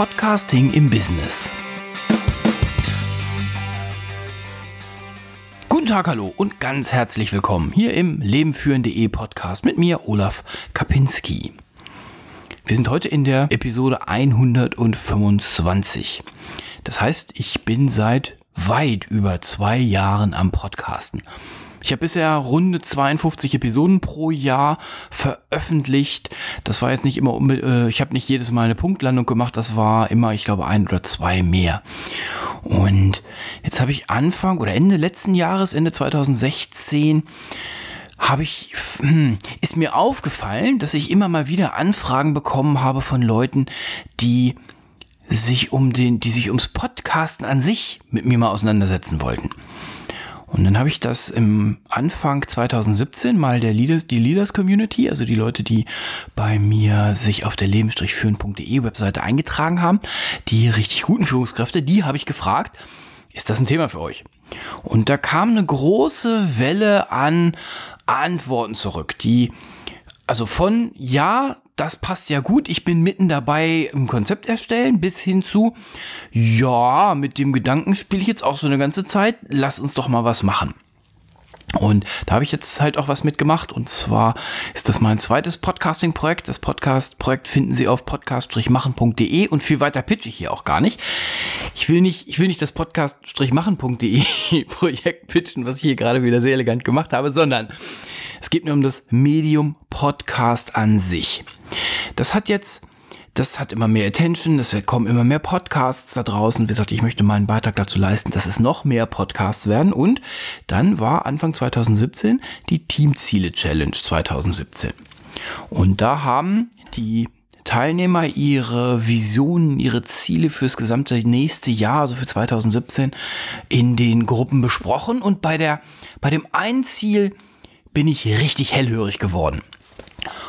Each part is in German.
Podcasting im Business. Guten Tag, hallo und ganz herzlich willkommen hier im lebenführen.de Podcast mit mir, Olaf Kapinski. Wir sind heute in der Episode 125. Das heißt, ich bin seit weit über zwei Jahren am Podcasten. Ich habe bisher runde 52 Episoden pro Jahr veröffentlicht. Das war jetzt nicht immer, äh, ich habe nicht jedes Mal eine Punktlandung gemacht, das war immer, ich glaube, ein oder zwei mehr. Und jetzt habe ich Anfang oder Ende letzten Jahres, Ende 2016, habe ich, hm, ist mir aufgefallen, dass ich immer mal wieder Anfragen bekommen habe von Leuten, die sich um den, die sich ums Podcasten an sich mit mir mal auseinandersetzen wollten. Und dann habe ich das im Anfang 2017 mal der Leaders, die Leaders Community, also die Leute, die bei mir sich auf der leben-führen.de Webseite eingetragen haben, die richtig guten Führungskräfte, die habe ich gefragt, ist das ein Thema für euch? Und da kam eine große Welle an Antworten zurück, die also von ja, das passt ja gut, ich bin mitten dabei im Konzept erstellen, bis hin zu, ja, mit dem Gedanken spiele ich jetzt auch so eine ganze Zeit, lass uns doch mal was machen. Und da habe ich jetzt halt auch was mitgemacht. Und zwar ist das mein zweites Podcasting-Projekt. Das Podcast-Projekt finden Sie auf podcast-machen.de und viel weiter pitch ich hier auch gar nicht. Ich will nicht, ich will nicht das podcast-machen.de Projekt pitchen, was ich hier gerade wieder sehr elegant gemacht habe, sondern es geht mir um das Medium Podcast an sich. Das hat jetzt das hat immer mehr Attention, es kommen immer mehr Podcasts da draußen. Wie gesagt, ich möchte meinen Beitrag dazu leisten, dass es noch mehr Podcasts werden. Und dann war Anfang 2017 die Teamziele Challenge 2017. Und da haben die Teilnehmer ihre Visionen, ihre Ziele fürs gesamte nächste Jahr, also für 2017, in den Gruppen besprochen. Und bei der, bei dem einen Ziel bin ich richtig hellhörig geworden.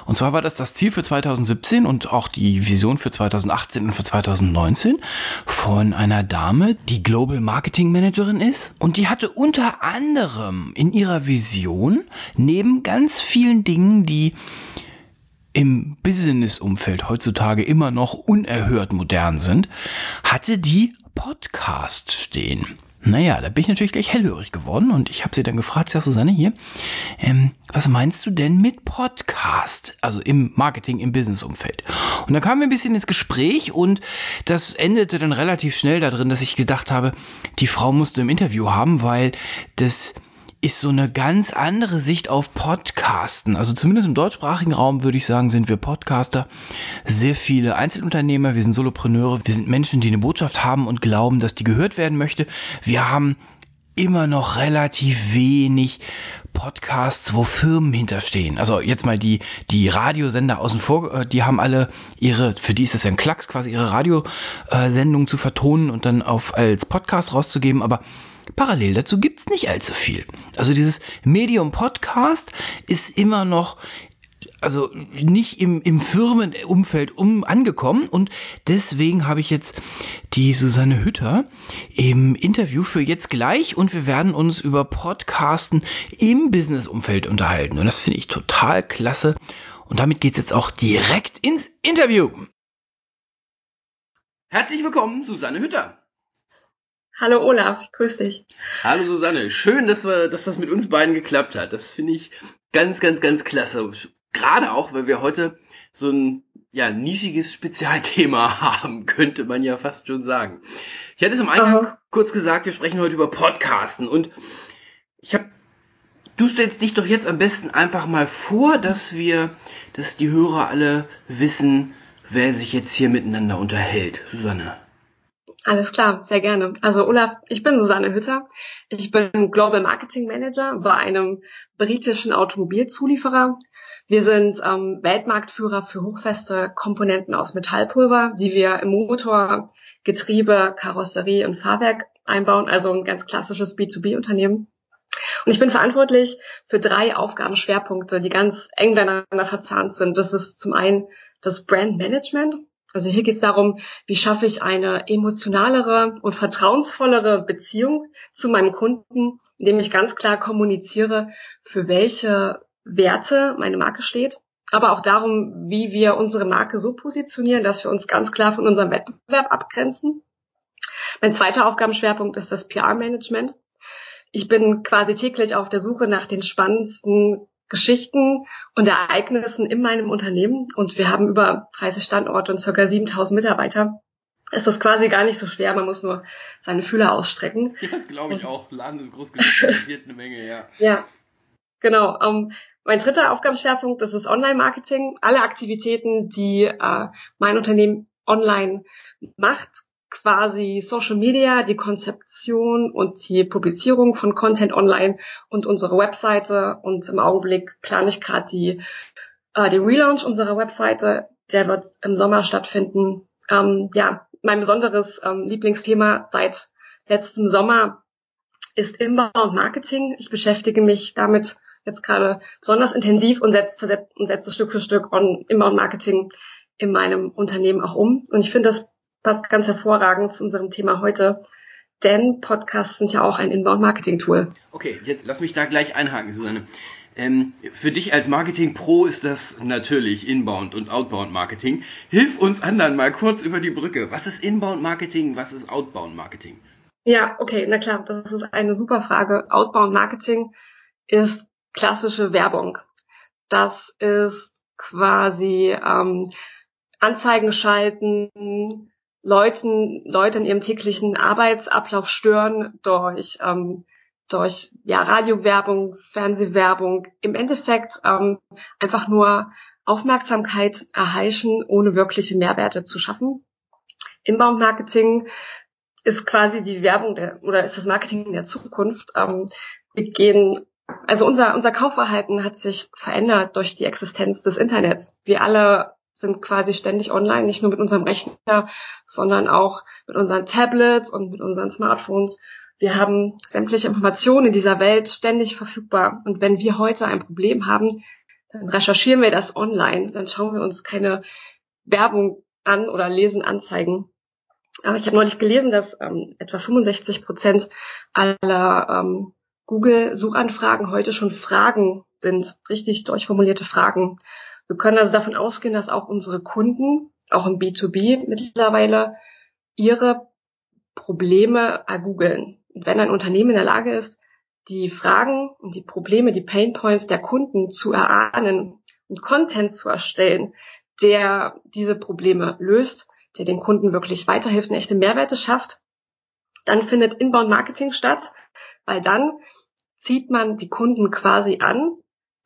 Und zwar war das das Ziel für 2017 und auch die Vision für 2018 und für 2019 von einer Dame, die Global Marketing Managerin ist. Und die hatte unter anderem in ihrer Vision neben ganz vielen Dingen, die im Business-Umfeld heutzutage immer noch unerhört modern sind, hatte die Podcasts stehen. Naja, da bin ich natürlich gleich hellhörig geworden und ich habe sie dann gefragt, sag Susanne hier, ähm, was meinst du denn mit Podcast? Also im Marketing, im Business-Umfeld. Und dann kamen wir ein bisschen ins Gespräch und das endete dann relativ schnell darin, dass ich gedacht habe, die Frau musste im Interview haben, weil das ist so eine ganz andere Sicht auf Podcasten. Also zumindest im deutschsprachigen Raum würde ich sagen, sind wir Podcaster. Sehr viele Einzelunternehmer, wir sind Solopreneure, wir sind Menschen, die eine Botschaft haben und glauben, dass die gehört werden möchte. Wir haben immer noch relativ wenig Podcasts, wo Firmen hinterstehen. Also jetzt mal die, die Radiosender außen vor, äh, die haben alle ihre, für die ist es ein Klacks, quasi ihre Radiosendung zu vertonen und dann auf als Podcast rauszugeben, aber Parallel dazu gibt es nicht allzu viel. Also dieses Medium Podcast ist immer noch also nicht im, im Firmenumfeld um angekommen und deswegen habe ich jetzt die Susanne Hütter im Interview für jetzt gleich und wir werden uns über Podcasten im Businessumfeld unterhalten und das finde ich total klasse und damit geht es jetzt auch direkt ins Interview. Herzlich willkommen, Susanne Hütter. Hallo Olaf, grüß dich. Hallo Susanne, schön, dass, wir, dass das mit uns beiden geklappt hat. Das finde ich ganz, ganz, ganz klasse. Gerade auch, weil wir heute so ein ja, nischiges Spezialthema haben, könnte man ja fast schon sagen. Ich hatte es im Eingang Aha. kurz gesagt, wir sprechen heute über Podcasten und ich habe Du stellst dich doch jetzt am besten einfach mal vor, dass wir, dass die Hörer alle wissen, wer sich jetzt hier miteinander unterhält. Susanne. Alles klar, sehr gerne. Also Olaf, ich bin Susanne Hütter. Ich bin Global Marketing Manager bei einem britischen Automobilzulieferer. Wir sind ähm, Weltmarktführer für hochfeste Komponenten aus Metallpulver, die wir im Motor, Getriebe, Karosserie und Fahrwerk einbauen, also ein ganz klassisches B2B-Unternehmen. Und ich bin verantwortlich für drei Aufgabenschwerpunkte, die ganz eng miteinander verzahnt sind. Das ist zum einen das Brand Management, also hier geht es darum, wie schaffe ich eine emotionalere und vertrauensvollere Beziehung zu meinem Kunden, indem ich ganz klar kommuniziere, für welche Werte meine Marke steht. aber auch darum, wie wir unsere Marke so positionieren, dass wir uns ganz klar von unserem Wettbewerb abgrenzen. Mein zweiter Aufgabenschwerpunkt ist das PR-Management. Ich bin quasi täglich auf der Suche nach den spannendsten Geschichten und Ereignissen in meinem Unternehmen und wir haben über 30 Standorte und circa 7000 Mitarbeiter. Es ist quasi gar nicht so schwer, man muss nur seine Fühler ausstrecken. Das glaube ich und auch. Laden ist groß genug, eine Menge, ja. Ja, genau. Um, ähm, mein dritter Aufgabenschwerpunkt, das ist Online-Marketing. Alle Aktivitäten, die äh, mein Unternehmen online macht, quasi Social Media, die Konzeption und die Publizierung von Content online und unsere Webseite. Und im Augenblick plane ich gerade die, äh, den Relaunch unserer Webseite. Der wird im Sommer stattfinden. Ähm, ja, mein besonderes ähm, Lieblingsthema seit letztem Sommer ist Inbound Marketing. Ich beschäftige mich damit jetzt gerade besonders intensiv und setze, und setze Stück für Stück on Inbound Marketing in meinem Unternehmen auch um. Und ich finde, das passt ganz hervorragend zu unserem Thema heute. Denn Podcasts sind ja auch ein Inbound-Marketing-Tool. Okay, jetzt lass mich da gleich einhaken, Susanne. Ähm, für dich als Marketing-Pro ist das natürlich Inbound und Outbound Marketing. Hilf uns anderen mal kurz über die Brücke. Was ist Inbound Marketing? Was ist Outbound Marketing? Ja, okay, na klar, das ist eine super Frage. Outbound Marketing ist klassische Werbung. Das ist quasi ähm, Anzeigen schalten, Leuten, Leute in ihrem täglichen Arbeitsablauf stören durch, ähm, durch ja, Radiowerbung, Fernsehwerbung, im Endeffekt ähm, einfach nur Aufmerksamkeit erheischen, ohne wirkliche Mehrwerte zu schaffen. Inbound-Marketing ist quasi die Werbung der, oder ist das Marketing der Zukunft. Ähm, wir gehen, also unser, unser Kaufverhalten hat sich verändert durch die Existenz des Internets. Wir alle sind quasi ständig online, nicht nur mit unserem Rechner, sondern auch mit unseren Tablets und mit unseren Smartphones. Wir haben sämtliche Informationen in dieser Welt ständig verfügbar. Und wenn wir heute ein Problem haben, dann recherchieren wir das online. Dann schauen wir uns keine Werbung an oder lesen Anzeigen. Aber ich habe neulich gelesen, dass ähm, etwa 65 Prozent aller ähm, Google-Suchanfragen heute schon Fragen sind, richtig durchformulierte Fragen. Wir können also davon ausgehen, dass auch unsere Kunden, auch im B2B mittlerweile, ihre Probleme ergoogeln. Und wenn ein Unternehmen in der Lage ist, die Fragen und die Probleme, die Painpoints der Kunden zu erahnen und Content zu erstellen, der diese Probleme löst, der den Kunden wirklich weiterhilft und echte Mehrwerte schafft, dann findet Inbound Marketing statt, weil dann zieht man die Kunden quasi an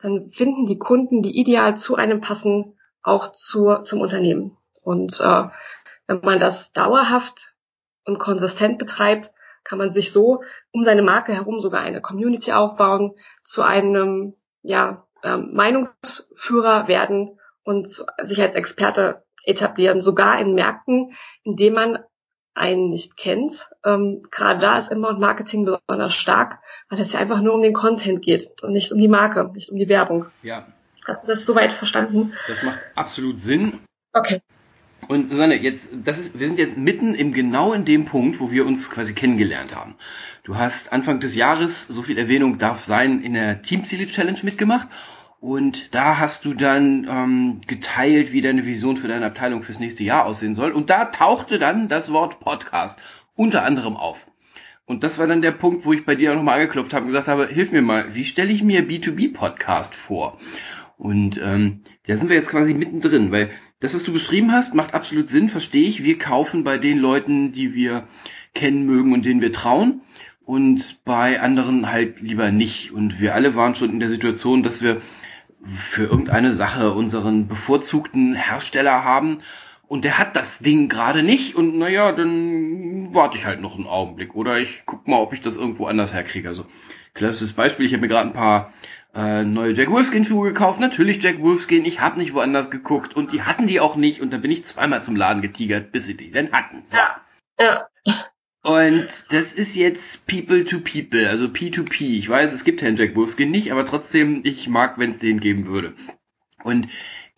dann finden die Kunden, die ideal zu einem passen, auch zur, zum Unternehmen. Und äh, wenn man das dauerhaft und konsistent betreibt, kann man sich so um seine Marke herum sogar eine Community aufbauen, zu einem ja, ähm, Meinungsführer werden und sich als Experte etablieren, sogar in Märkten, in denen man einen nicht kennt. Ähm, Gerade da ist Inbound Marketing besonders stark, weil es ja einfach nur um den Content geht und nicht um die Marke, nicht um die Werbung. Ja. Hast du das soweit verstanden? Das macht absolut Sinn. Okay. Und Susanne, jetzt, das ist, wir sind jetzt mitten im genau in dem Punkt, wo wir uns quasi kennengelernt haben. Du hast Anfang des Jahres, so viel Erwähnung darf sein, in der Teamziele Challenge mitgemacht und da hast du dann ähm, geteilt, wie deine Vision für deine Abteilung fürs nächste Jahr aussehen soll. Und da tauchte dann das Wort Podcast unter anderem auf. Und das war dann der Punkt, wo ich bei dir auch nochmal angeklopft habe und gesagt habe, hilf mir mal, wie stelle ich mir B2B-Podcast vor? Und ähm, da sind wir jetzt quasi mittendrin, weil das, was du beschrieben hast, macht absolut Sinn, verstehe ich. Wir kaufen bei den Leuten, die wir kennen mögen und denen wir trauen und bei anderen halt lieber nicht. Und wir alle waren schon in der Situation, dass wir für irgendeine Sache unseren bevorzugten Hersteller haben und der hat das Ding gerade nicht und naja, dann warte ich halt noch einen Augenblick oder ich guck mal, ob ich das irgendwo anders herkriege. Also klassisches Beispiel, ich habe mir gerade ein paar äh, neue Jack Wolfskin Schuhe gekauft, natürlich Jack Wolfskin, ich habe nicht woanders geguckt und die hatten die auch nicht und da bin ich zweimal zum Laden getigert, bis sie die denn hatten. So. Ja. ja. Und das ist jetzt People to People, also P2P. Ich weiß, es gibt Herrn Jack Wolfskin nicht, aber trotzdem, ich mag, wenn es den geben würde. Und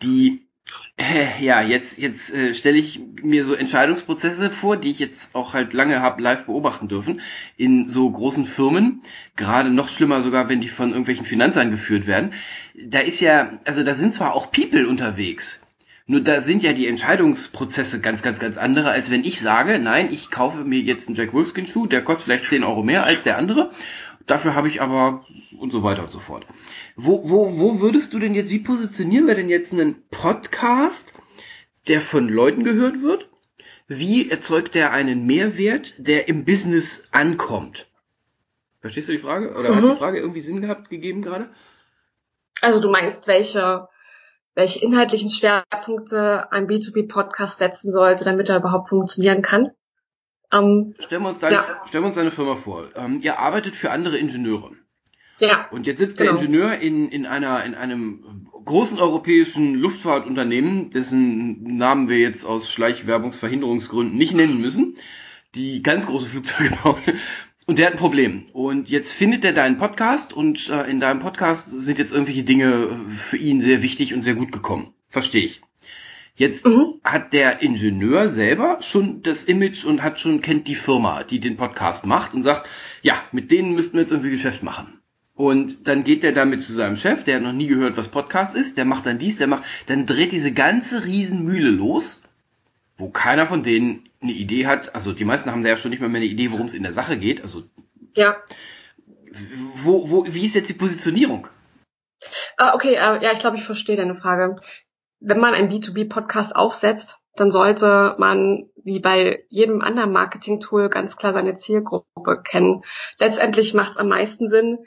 die Äh, ja, jetzt, jetzt äh, stelle ich mir so Entscheidungsprozesse vor, die ich jetzt auch halt lange habe live beobachten dürfen, in so großen Firmen, gerade noch schlimmer sogar, wenn die von irgendwelchen Finanzern geführt werden. Da ist ja, also da sind zwar auch People unterwegs, nur da sind ja die Entscheidungsprozesse ganz, ganz, ganz andere, als wenn ich sage, nein, ich kaufe mir jetzt einen Jack Wolfskin Schuh, der kostet vielleicht 10 Euro mehr als der andere. Dafür habe ich aber und so weiter und so fort. Wo, wo, wo würdest du denn jetzt, wie positionieren wir denn jetzt einen Podcast, der von Leuten gehört wird? Wie erzeugt der einen Mehrwert, der im Business ankommt? Verstehst du die Frage? Oder mhm. hat die Frage irgendwie Sinn gehabt, gegeben gerade? Also du meinst, welche welche inhaltlichen Schwerpunkte ein B2B-Podcast setzen sollte, damit er überhaupt funktionieren kann. Ähm, stellen, wir uns deine, ja. stellen wir uns deine Firma vor. Ähm, ihr arbeitet für andere Ingenieure. Ja. Und jetzt sitzt genau. der Ingenieur in, in, einer, in einem großen europäischen Luftfahrtunternehmen, dessen Namen wir jetzt aus Schleichwerbungsverhinderungsgründen nicht nennen müssen, die ganz große Flugzeuge bauen. Und der hat ein Problem. Und jetzt findet er deinen Podcast und äh, in deinem Podcast sind jetzt irgendwelche Dinge für ihn sehr wichtig und sehr gut gekommen. Verstehe ich. Jetzt mhm. hat der Ingenieur selber schon das Image und hat schon, kennt die Firma, die den Podcast macht und sagt, ja, mit denen müssten wir jetzt irgendwie Geschäft machen. Und dann geht er damit zu seinem Chef, der hat noch nie gehört, was Podcast ist, der macht dann dies, der macht, dann dreht diese ganze Riesenmühle los, wo keiner von denen eine Idee hat, also die meisten haben da ja schon nicht mal mehr eine Idee, worum es in der Sache geht. Also ja. Wo, wo, wie ist jetzt die Positionierung? Ah, okay, äh, ja, ich glaube, ich verstehe deine Frage. Wenn man einen B2B-Podcast aufsetzt, dann sollte man wie bei jedem anderen Marketing-Tool ganz klar seine Zielgruppe kennen. Letztendlich macht es am meisten Sinn,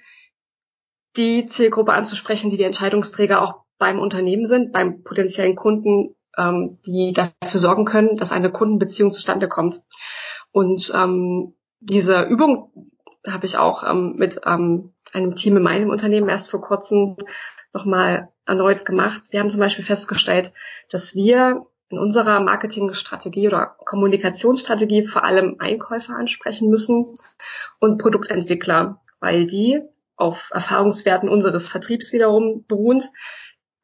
die Zielgruppe anzusprechen, die die Entscheidungsträger auch beim Unternehmen sind, beim potenziellen Kunden ähm, die dafür sorgen können, dass eine Kundenbeziehung zustande kommt. Und ähm, diese Übung habe ich auch ähm, mit ähm, einem Team in meinem Unternehmen erst vor kurzem nochmal erneut gemacht. Wir haben zum Beispiel festgestellt, dass wir in unserer Marketingstrategie oder Kommunikationsstrategie vor allem Einkäufer ansprechen müssen und Produktentwickler, weil die auf Erfahrungswerten unseres Vertriebs wiederum beruhend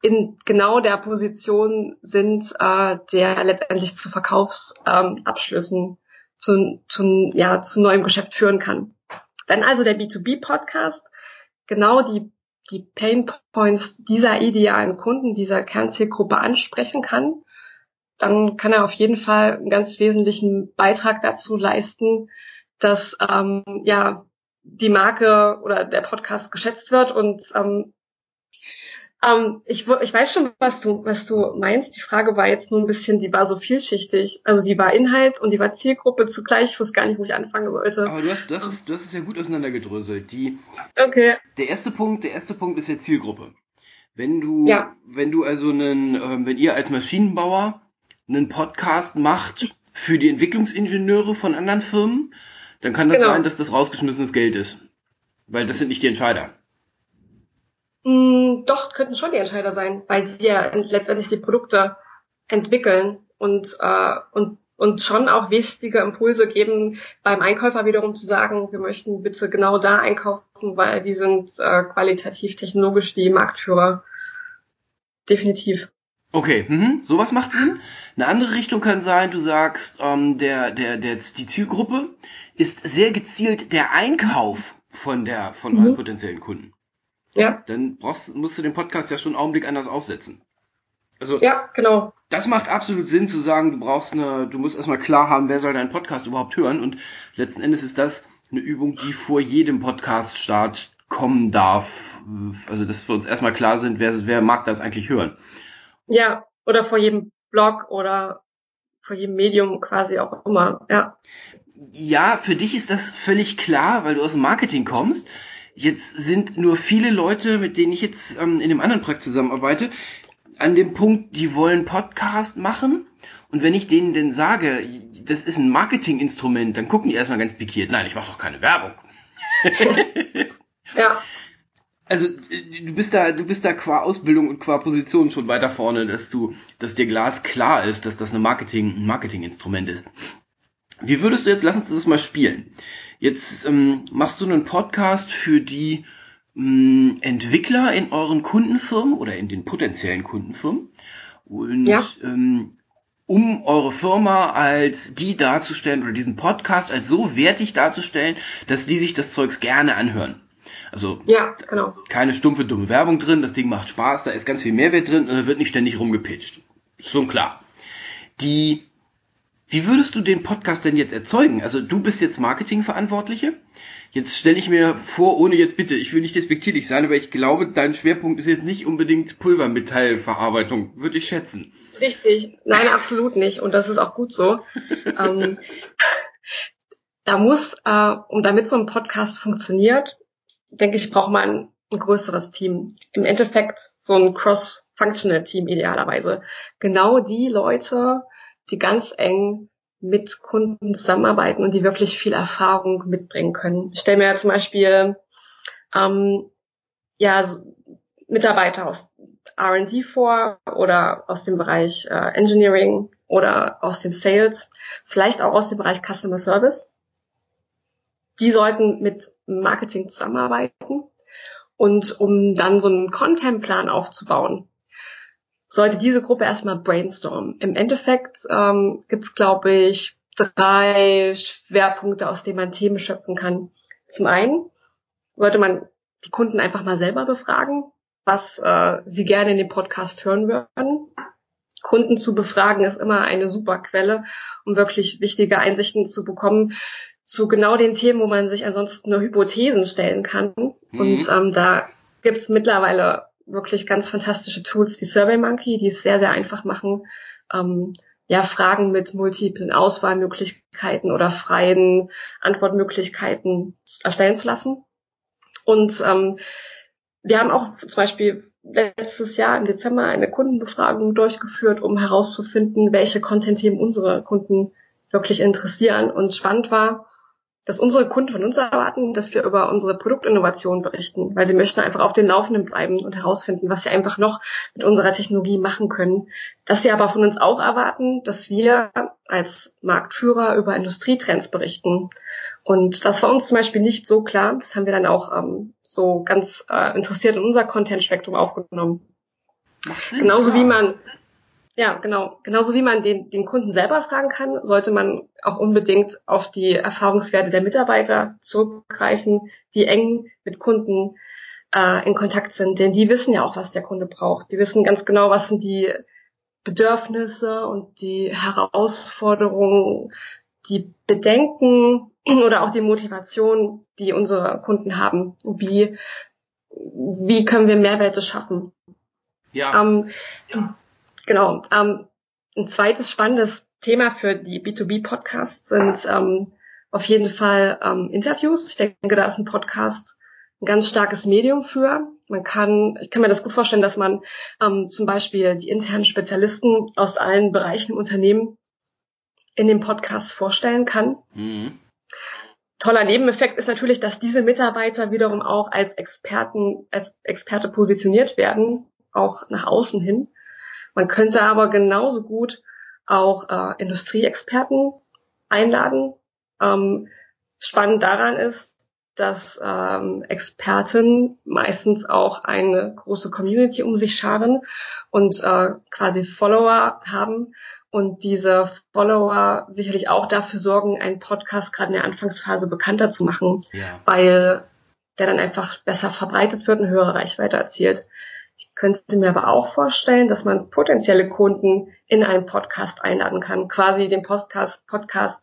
in genau der Position sind, äh, der letztendlich zu Verkaufsabschlüssen, ähm, zu, zu, ja, zu neuem Geschäft führen kann. Wenn also der B2B-Podcast genau die, die Pain Points dieser idealen Kunden, dieser Kernzielgruppe ansprechen kann, dann kann er auf jeden Fall einen ganz wesentlichen Beitrag dazu leisten, dass ähm, ja die Marke oder der Podcast geschätzt wird und ähm, ähm, ich, ich weiß schon, was du, was du meinst. Die Frage war jetzt nur ein bisschen, die war so vielschichtig. Also die war Inhalt und die war Zielgruppe zugleich. Ich wusste gar nicht, wo ich anfangen sollte. Aber du hast, du hast, es, du hast es ja gut auseinandergedröselt. Die, okay. Der erste Punkt, der erste Punkt ist ja Zielgruppe. Wenn du, ja. wenn du also einen, äh, wenn ihr als Maschinenbauer einen Podcast macht für die Entwicklungsingenieure von anderen Firmen, dann kann das genau. sein, dass das rausgeschmissenes Geld ist. Weil das sind nicht die Entscheider. Mm, doch, könnten schon die Entscheider sein, weil sie ja letztendlich die Produkte entwickeln und, äh, und, und schon auch wichtige Impulse geben, beim Einkäufer wiederum zu sagen, wir möchten bitte genau da einkaufen, weil die sind äh, qualitativ, technologisch die Marktführer. Definitiv. Okay, mhm. sowas macht Sinn. Eine andere Richtung kann sein, du sagst, ähm, der, der, der, die Zielgruppe ist sehr gezielt der Einkauf von der, von mhm. potenziellen Kunden. Ja. Dann brauchst, musst du den Podcast ja schon einen Augenblick anders aufsetzen. Also, ja, genau. Das macht absolut Sinn zu sagen, du brauchst eine, du musst erstmal klar haben, wer soll deinen Podcast überhaupt hören und letzten Endes ist das eine Übung, die vor jedem Podcast-Start kommen darf. Also, dass wir uns erstmal klar sind, wer, wer mag das eigentlich hören. Ja, oder vor jedem Blog oder vor jedem Medium quasi auch immer, ja. Ja, für dich ist das völlig klar, weil du aus dem Marketing kommst. Jetzt sind nur viele Leute, mit denen ich jetzt ähm, in dem anderen Projekt zusammenarbeite, an dem Punkt, die wollen Podcast machen. Und wenn ich denen denn sage, das ist ein Marketinginstrument, dann gucken die erstmal ganz pikiert. Nein, ich mache doch keine Werbung. ja. Also du bist da, du bist da qua Ausbildung und qua Position schon weiter vorne, dass du, dass dir Glas klar ist, dass das eine Marketing, ein Marketinginstrument ist. Wie würdest du jetzt, lass uns das mal spielen. Jetzt ähm, machst du einen Podcast für die ähm, Entwickler in euren Kundenfirmen oder in den potenziellen Kundenfirmen Und ja. ähm, um eure Firma als die darzustellen oder diesen Podcast als so wertig darzustellen, dass die sich das Zeugs gerne anhören. Also ja, genau. keine stumpfe, dumme Werbung drin, das Ding macht Spaß, da ist ganz viel Mehrwert drin und da wird nicht ständig rumgepitcht. Schon klar. Die, wie würdest du den Podcast denn jetzt erzeugen? Also du bist jetzt Marketingverantwortliche. Jetzt stelle ich mir vor, ohne jetzt bitte, ich will nicht despektierlich sein, aber ich glaube, dein Schwerpunkt ist jetzt nicht unbedingt Pulvermetallverarbeitung, würde ich schätzen. Richtig, nein, absolut nicht. Und das ist auch gut so. ähm, da muss, äh, und damit so ein Podcast funktioniert, denke ich, braucht man ein größeres Team. Im Endeffekt so ein cross-functional Team idealerweise. Genau die Leute, die ganz eng mit Kunden zusammenarbeiten und die wirklich viel Erfahrung mitbringen können. Ich stelle mir ja zum Beispiel ähm, ja so Mitarbeiter aus R&D vor oder aus dem Bereich äh, Engineering oder aus dem Sales, vielleicht auch aus dem Bereich Customer Service. Die sollten mit Marketing zusammenarbeiten und um dann so einen Contentplan aufzubauen, sollte diese Gruppe erstmal brainstormen. Im Endeffekt ähm, gibt es, glaube ich, drei Schwerpunkte, aus denen man Themen schöpfen kann. Zum einen sollte man die Kunden einfach mal selber befragen, was äh, sie gerne in dem Podcast hören würden. Kunden zu befragen ist immer eine super Quelle, um wirklich wichtige Einsichten zu bekommen zu genau den Themen, wo man sich ansonsten nur Hypothesen stellen kann. Mhm. Und ähm, da gibt's mittlerweile wirklich ganz fantastische Tools wie SurveyMonkey, die es sehr, sehr einfach machen, ähm, ja, Fragen mit multiplen Auswahlmöglichkeiten oder freien Antwortmöglichkeiten erstellen zu lassen. Und ähm, wir haben auch zum Beispiel letztes Jahr im Dezember eine Kundenbefragung durchgeführt, um herauszufinden, welche Content-Themen unsere Kunden wirklich interessieren. Und spannend war, dass unsere Kunden von uns erwarten, dass wir über unsere Produktinnovation berichten, weil sie möchten einfach auf den Laufenden bleiben und herausfinden, was sie einfach noch mit unserer Technologie machen können. Dass sie aber von uns auch erwarten, dass wir als Marktführer über Industrietrends berichten. Und das war uns zum Beispiel nicht so klar. Das haben wir dann auch ähm, so ganz äh, interessiert in unser Content-Spektrum aufgenommen. Genauso wie man ja, genau. Genauso wie man den, den Kunden selber fragen kann, sollte man auch unbedingt auf die Erfahrungswerte der Mitarbeiter zurückgreifen, die eng mit Kunden äh, in Kontakt sind. Denn die wissen ja auch, was der Kunde braucht. Die wissen ganz genau, was sind die Bedürfnisse und die Herausforderungen, die Bedenken oder auch die Motivation, die unsere Kunden haben. Wie, wie können wir Mehrwerte schaffen? Ja. Ähm, Genau. Ähm, ein zweites spannendes Thema für die B2B-Podcasts sind ähm, auf jeden Fall ähm, Interviews. Ich denke, da ist ein Podcast ein ganz starkes Medium für. Man kann, ich kann mir das gut vorstellen, dass man ähm, zum Beispiel die internen Spezialisten aus allen Bereichen im Unternehmen in dem Podcast vorstellen kann. Mhm. Toller Nebeneffekt ist natürlich, dass diese Mitarbeiter wiederum auch als Experten, als Experte positioniert werden, auch nach außen hin. Man könnte aber genauso gut auch äh, Industrieexperten einladen. Ähm, spannend daran ist, dass ähm, Experten meistens auch eine große Community um sich scharen und äh, quasi Follower haben und diese Follower sicherlich auch dafür sorgen, einen Podcast gerade in der Anfangsphase bekannter zu machen, ja. weil der dann einfach besser verbreitet wird und höhere Reichweite erzielt. Ich könnte mir aber auch vorstellen, dass man potenzielle Kunden in einen Podcast einladen kann, quasi den Podcast, Podcast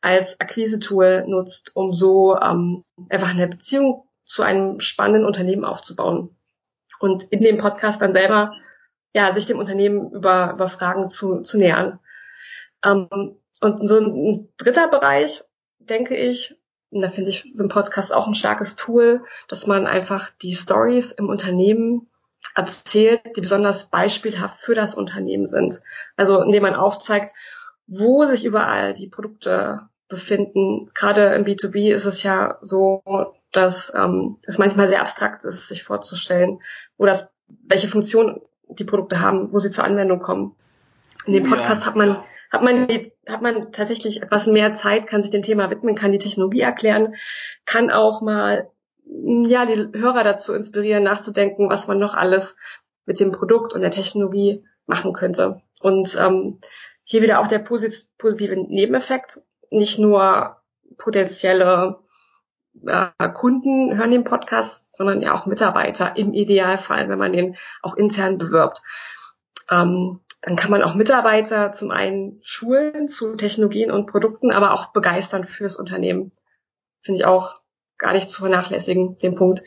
als Akquise-Tool nutzt, um so ähm, einfach eine Beziehung zu einem spannenden Unternehmen aufzubauen. Und in dem Podcast dann selber ja, sich dem Unternehmen über, über Fragen zu, zu nähern. Ähm, und so ein dritter Bereich, denke ich, und da finde ich so ein Podcast auch ein starkes Tool, dass man einfach die Stories im Unternehmen erzählt, die besonders beispielhaft für das Unternehmen sind. Also indem man aufzeigt, wo sich überall die Produkte befinden. Gerade im B2B ist es ja so, dass ähm, es manchmal sehr abstrakt ist, sich vorzustellen, wo das, welche Funktion die Produkte haben, wo sie zur Anwendung kommen. In dem Podcast ja. hat man hat man hat man tatsächlich etwas mehr Zeit, kann sich dem Thema widmen, kann die Technologie erklären, kann auch mal ja, die Hörer dazu inspirieren, nachzudenken, was man noch alles mit dem Produkt und der Technologie machen könnte. Und ähm, hier wieder auch der posit positive Nebeneffekt. Nicht nur potenzielle äh, Kunden hören den Podcast, sondern ja auch Mitarbeiter im Idealfall, wenn man den auch intern bewirbt. Ähm, dann kann man auch Mitarbeiter zum einen schulen zu Technologien und Produkten, aber auch begeistern fürs Unternehmen. Finde ich auch gar nicht zu vernachlässigen, den Punkt.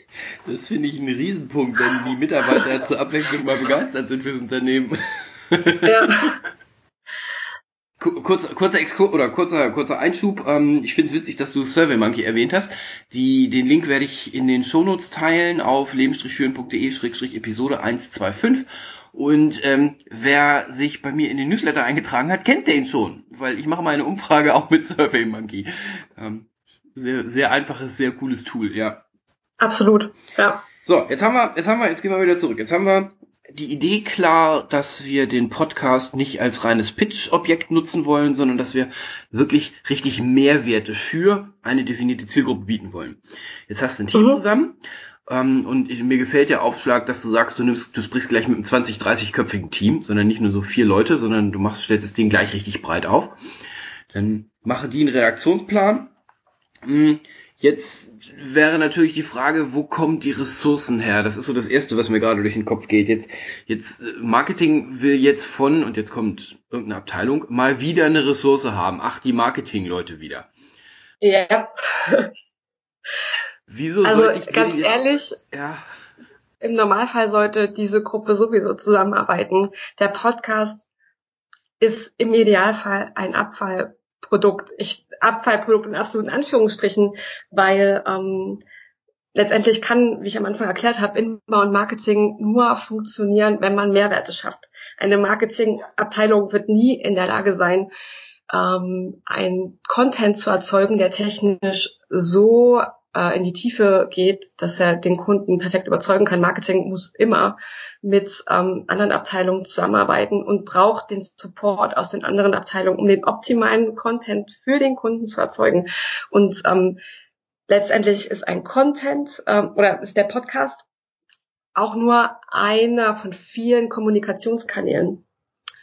Das finde ich ein Riesenpunkt, wenn die Mitarbeiter zur Abwechslung mal begeistert sind fürs Unternehmen. Ja. Kurzer, kurzer oder kurzer, kurzer Einschub. Ähm, ich finde es witzig, dass du SurveyMonkey erwähnt hast. Die, den Link werde ich in den Shownotes teilen auf leben-führen.de-episode 125. Und ähm, wer sich bei mir in den Newsletter eingetragen hat, kennt den schon, weil ich mache mal eine Umfrage auch mit SurveyMonkey. Ähm, sehr, sehr einfaches, sehr cooles Tool, ja. Absolut, ja. So, jetzt haben wir, jetzt haben wir, jetzt gehen wir wieder zurück. Jetzt haben wir die Idee klar, dass wir den Podcast nicht als reines Pitch-Objekt nutzen wollen, sondern dass wir wirklich richtig Mehrwerte für eine definierte Zielgruppe bieten wollen. Jetzt hast du ein Team mhm. zusammen ähm, und mir gefällt der Aufschlag, dass du sagst, du nimmst, du sprichst gleich mit einem 20, 30-köpfigen Team, sondern nicht nur so vier Leute, sondern du machst, stellst das Ding gleich richtig breit auf. Dann mache die einen Redaktionsplan. Hm, Jetzt wäre natürlich die Frage, wo kommen die Ressourcen her? Das ist so das Erste, was mir gerade durch den Kopf geht. Jetzt, jetzt äh, Marketing will jetzt von, und jetzt kommt irgendeine Abteilung, mal wieder eine Ressource haben. Ach, die Marketing-Leute wieder. Ja. Wieso also sollte ich ganz ehrlich, ja. im Normalfall sollte diese Gruppe sowieso zusammenarbeiten. Der Podcast ist im Idealfall ein Abfallprodukt. Ich Abfallprodukt in absoluten Anführungsstrichen, weil ähm, letztendlich kann, wie ich am Anfang erklärt habe, Inbound Marketing nur funktionieren, wenn man Mehrwerte schafft. Eine Marketingabteilung wird nie in der Lage sein, ähm, ein Content zu erzeugen, der technisch so äh, in die Tiefe geht, dass er den Kunden perfekt überzeugen kann. Marketing muss immer mit ähm, anderen Abteilungen zusammenarbeiten und braucht den Support aus den anderen Abteilungen, um den optimalen Content für den Kunden zu erzeugen. Und ähm, letztendlich ist ein Content ähm, oder ist der Podcast auch nur einer von vielen Kommunikationskanälen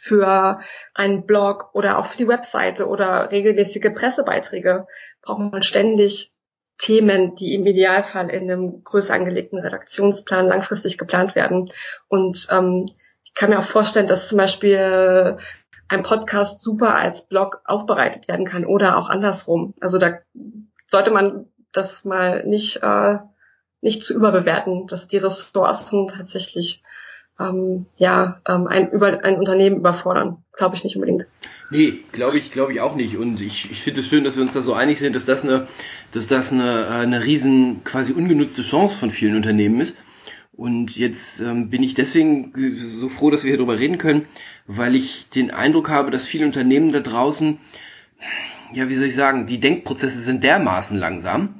für einen Blog oder auch für die Webseite oder regelmäßige Pressebeiträge braucht man ständig Themen, die im Idealfall in einem größer angelegten Redaktionsplan langfristig geplant werden. Und ähm, ich kann mir auch vorstellen, dass zum Beispiel ein Podcast super als Blog aufbereitet werden kann oder auch andersrum. Also da sollte man das mal nicht, äh, nicht zu überbewerten, dass die Ressourcen tatsächlich ähm, ja, ähm, ein, über, ein Unternehmen überfordern. Glaube ich nicht unbedingt. Nee, glaube ich, glaube ich auch nicht. Und ich, ich finde es schön, dass wir uns da so einig sind, dass das eine, dass das eine, eine riesen quasi ungenutzte Chance von vielen Unternehmen ist. Und jetzt ähm, bin ich deswegen so froh, dass wir hier drüber reden können, weil ich den Eindruck habe, dass viele Unternehmen da draußen, ja, wie soll ich sagen, die Denkprozesse sind dermaßen langsam,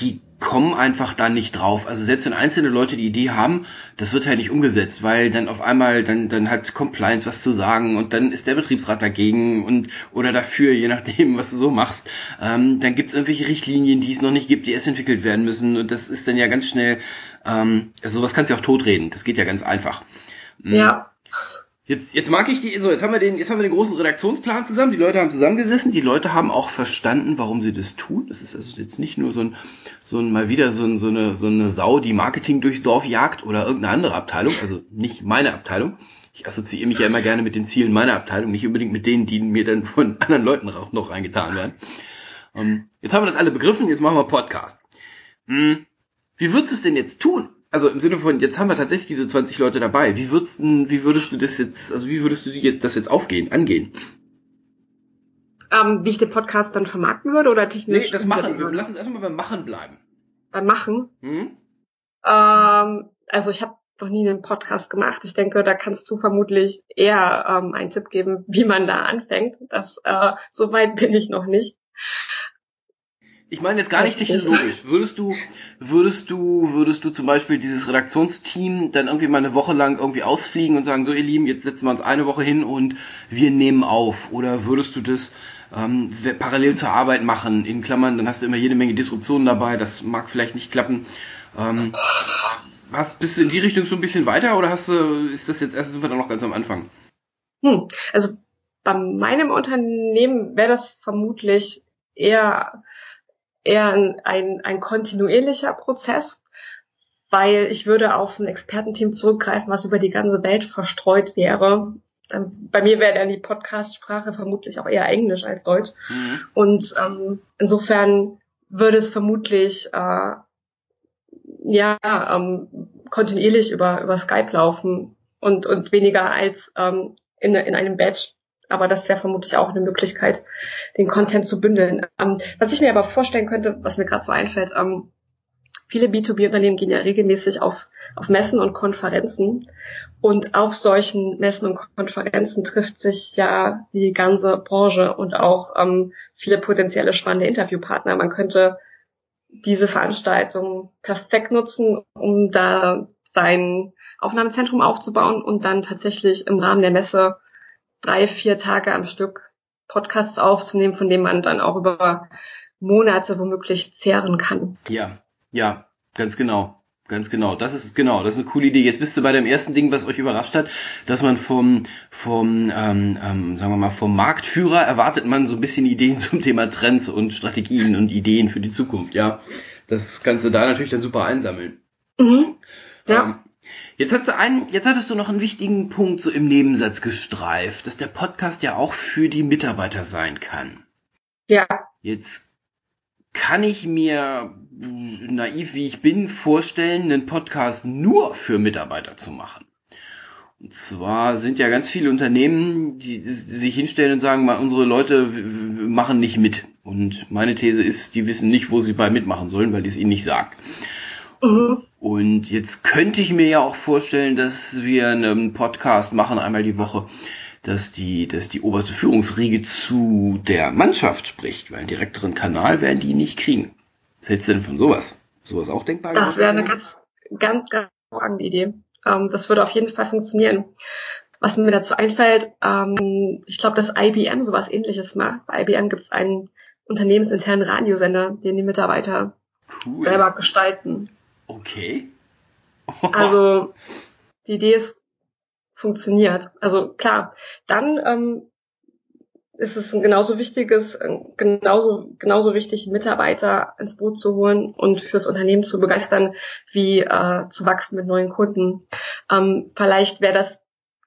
die kommen einfach da nicht drauf. Also selbst wenn einzelne Leute die Idee haben, das wird halt nicht umgesetzt, weil dann auf einmal dann dann hat Compliance was zu sagen und dann ist der Betriebsrat dagegen und oder dafür, je nachdem, was du so machst. Ähm, dann gibt es irgendwelche Richtlinien, die es noch nicht gibt, die erst entwickelt werden müssen und das ist dann ja ganz schnell. Ähm, also sowas kannst du ja auch totreden. Das geht ja ganz einfach. Ja. Jetzt, jetzt mag ich die, so, jetzt haben wir den, jetzt haben wir den großen Redaktionsplan zusammen. Die Leute haben zusammengesessen. Die Leute haben auch verstanden, warum sie das tun. Das ist also jetzt nicht nur so ein, so ein, mal wieder so, ein, so eine, so eine Sau, die Marketing durchs Dorf jagt oder irgendeine andere Abteilung. Also nicht meine Abteilung. Ich assoziiere mich ja immer gerne mit den Zielen meiner Abteilung, nicht unbedingt mit denen, die mir dann von anderen Leuten auch noch reingetan werden. Um, ähm, jetzt haben wir das alle begriffen. Jetzt machen wir Podcast. Hm, wie würdest du es denn jetzt tun? Also im Sinne von, jetzt haben wir tatsächlich diese 20 Leute dabei. Wie würdest, wie würdest du das jetzt, also wie würdest du das jetzt aufgehen, angehen? Ähm, wie ich den Podcast dann vermarkten würde oder technisch? Nee, das machen. Wir lassen uns erstmal beim Machen bleiben. Beim Machen? Hm? Ähm, also ich habe noch nie einen Podcast gemacht. Ich denke, da kannst du vermutlich eher ähm, einen Tipp geben, wie man da anfängt. Das äh, so weit bin ich noch nicht. Ich meine jetzt gar nicht technologisch. Würdest du, würdest du, würdest du zum Beispiel dieses Redaktionsteam dann irgendwie mal eine Woche lang irgendwie ausfliegen und sagen, so ihr Lieben, jetzt setzen wir uns eine Woche hin und wir nehmen auf? Oder würdest du das ähm, parallel zur Arbeit machen? In Klammern, dann hast du immer jede Menge Disruptionen dabei, das mag vielleicht nicht klappen. Ähm, hast, bist du in die Richtung schon ein bisschen weiter oder hast du, ist das jetzt erst, sind wir da noch ganz am Anfang? Hm, also bei meinem Unternehmen wäre das vermutlich eher, eher ein, ein, ein kontinuierlicher Prozess, weil ich würde auf ein Expertenteam zurückgreifen, was über die ganze Welt verstreut wäre. Bei mir wäre dann die Podcast-Sprache vermutlich auch eher Englisch als Deutsch. Mhm. Und ähm, insofern würde es vermutlich äh, ja ähm, kontinuierlich über über Skype laufen und und weniger als ähm, in, in einem Batch. Aber das wäre vermutlich auch eine Möglichkeit, den Content zu bündeln. Ähm, was ich mir aber vorstellen könnte, was mir gerade so einfällt, ähm, viele B2B-Unternehmen gehen ja regelmäßig auf, auf Messen und Konferenzen. Und auf solchen Messen und Konferenzen trifft sich ja die ganze Branche und auch ähm, viele potenzielle spannende Interviewpartner. Man könnte diese Veranstaltung perfekt nutzen, um da sein Aufnahmezentrum aufzubauen und dann tatsächlich im Rahmen der Messe drei, vier Tage am Stück Podcasts aufzunehmen, von denen man dann auch über Monate womöglich zehren kann. Ja, ja, ganz genau. Ganz genau. Das ist genau, das ist eine coole Idee. Jetzt bist du bei dem ersten Ding, was euch überrascht hat, dass man vom, vom, ähm, ähm, sagen wir mal, vom Marktführer erwartet man so ein bisschen Ideen zum Thema Trends und Strategien und Ideen für die Zukunft. Ja, das kannst du da natürlich dann super einsammeln. Mhm. Ja. Ähm, Jetzt hast du einen, jetzt hattest du noch einen wichtigen Punkt so im Nebensatz gestreift, dass der Podcast ja auch für die Mitarbeiter sein kann. Ja. Jetzt kann ich mir, naiv wie ich bin, vorstellen, einen Podcast nur für Mitarbeiter zu machen. Und zwar sind ja ganz viele Unternehmen, die, die sich hinstellen und sagen, unsere Leute machen nicht mit. Und meine These ist, die wissen nicht, wo sie bei mitmachen sollen, weil die es ihnen nicht sagt. Mhm. Und jetzt könnte ich mir ja auch vorstellen, dass wir einen Podcast machen, einmal die Woche, dass die, dass die oberste Führungsriege zu der Mannschaft spricht, weil einen direkteren Kanal werden die nicht kriegen. Was hältst du denn von sowas? Sowas auch denkbar? Das wäre eine ganz, ganz, ganz hervorragende Idee. Ähm, das würde auf jeden Fall funktionieren. Was mir dazu einfällt, ähm, ich glaube, dass IBM sowas ähnliches macht. Bei IBM gibt es einen unternehmensinternen Radiosender, den die Mitarbeiter cool. selber gestalten. Okay. also die Idee ist funktioniert. Also klar, dann ähm, ist es ein genauso wichtiges, genauso, genauso wichtig, Mitarbeiter ins Boot zu holen und fürs Unternehmen zu begeistern, wie äh, zu wachsen mit neuen Kunden. Ähm, vielleicht wäre das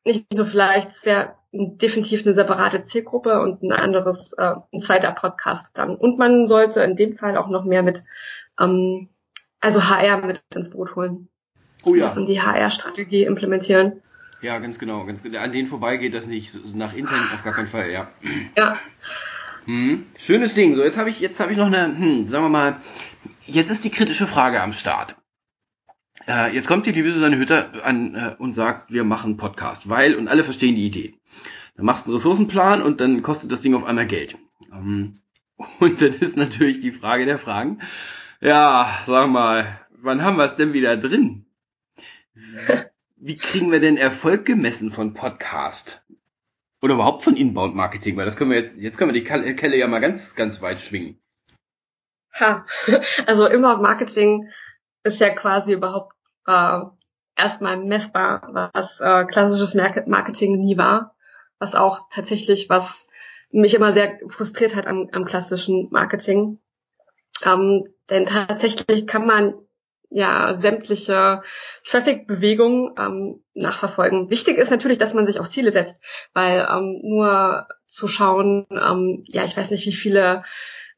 nicht nur vielleicht, es wäre definitiv eine separate Zielgruppe und ein anderes, äh, ein zweiter Podcast dann. Und man sollte in dem Fall auch noch mehr mit, ähm, also HR mit ins Boot holen. Oh ja. Und die HR-Strategie implementieren. Ja, ganz genau. Ganz, an denen vorbei geht das nicht. Nach Internet auf gar keinen Fall, ja. Ja. Hm. Schönes Ding. So, jetzt habe ich, jetzt habe ich noch eine, hm, sagen wir mal, jetzt ist die kritische Frage am Start. Äh, jetzt kommt die liebe Susanne Hütter an äh, und sagt, wir machen Podcast, weil, und alle verstehen die Idee. Dann machst du einen Ressourcenplan und dann kostet das Ding auf einmal Geld. Ähm, und dann ist natürlich die Frage der Fragen. Ja, sag mal, wann haben wir es denn wieder drin? wie kriegen wir denn Erfolg gemessen von Podcast? Oder überhaupt von Inbound Marketing? Weil das können wir jetzt, jetzt können wir die Kelle ja mal ganz, ganz weit schwingen. Ha, also Inbound Marketing ist ja quasi überhaupt äh, erstmal messbar, was äh, klassisches Marketing nie war, was auch tatsächlich was mich immer sehr frustriert hat am, am klassischen Marketing. Ähm, denn tatsächlich kann man ja sämtliche Traffic-Bewegungen ähm, nachverfolgen. Wichtig ist natürlich, dass man sich auch Ziele setzt, weil ähm, nur zu schauen, ähm, ja, ich weiß nicht, wie viele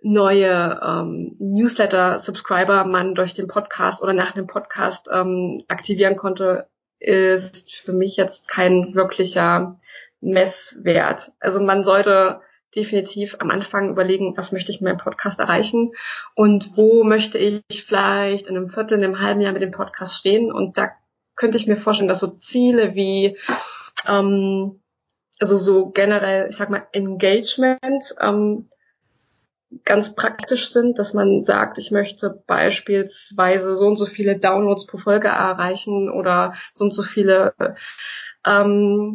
neue ähm, Newsletter-Subscriber man durch den Podcast oder nach dem Podcast ähm, aktivieren konnte, ist für mich jetzt kein wirklicher Messwert. Also man sollte definitiv am Anfang überlegen, was möchte ich mit meinem Podcast erreichen und wo möchte ich vielleicht in einem Viertel, in einem halben Jahr mit dem Podcast stehen. Und da könnte ich mir vorstellen, dass so Ziele wie ähm, also so generell, ich sag mal, Engagement ähm, ganz praktisch sind, dass man sagt, ich möchte beispielsweise so und so viele Downloads pro Folge erreichen oder so und so viele ähm,